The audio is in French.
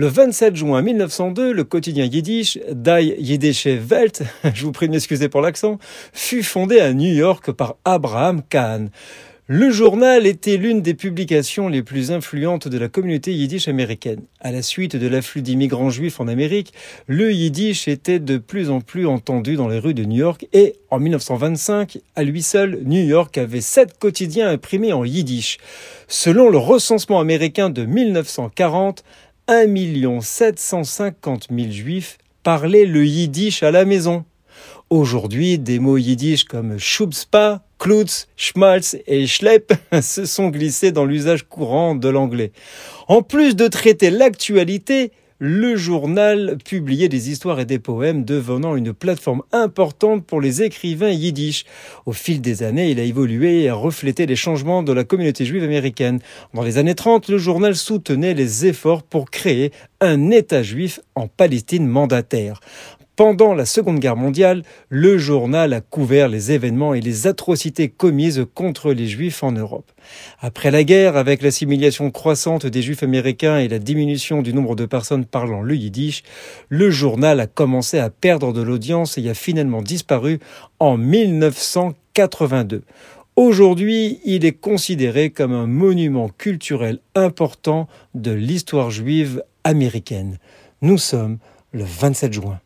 Le 27 juin 1902, le quotidien yiddish Die Yiddische Welt, je vous prie de m'excuser pour l'accent, fut fondé à New York par Abraham Kahn. Le journal était l'une des publications les plus influentes de la communauté yiddish américaine. À la suite de l'afflux d'immigrants juifs en Amérique, le yiddish était de plus en plus entendu dans les rues de New York et en 1925, à lui seul, New York avait sept quotidiens imprimés en yiddish. Selon le recensement américain de 1940, 1 750 000 juifs parlaient le yiddish à la maison. Aujourd'hui, des mots yiddish comme Schubspa, Klutz, Schmalz et Schlepp se sont glissés dans l'usage courant de l'anglais. En plus de traiter l'actualité, le journal publiait des histoires et des poèmes, devenant une plateforme importante pour les écrivains yiddish. Au fil des années, il a évolué et a reflété les changements de la communauté juive américaine. Dans les années 30, le journal soutenait les efforts pour créer un État juif en Palestine mandataire. Pendant la Seconde Guerre mondiale, le journal a couvert les événements et les atrocités commises contre les Juifs en Europe. Après la guerre, avec l'assimilation croissante des Juifs américains et la diminution du nombre de personnes parlant le yiddish, le journal a commencé à perdre de l'audience et a finalement disparu en 1982. Aujourd'hui, il est considéré comme un monument culturel important de l'histoire juive américaine. Nous sommes le 27 juin.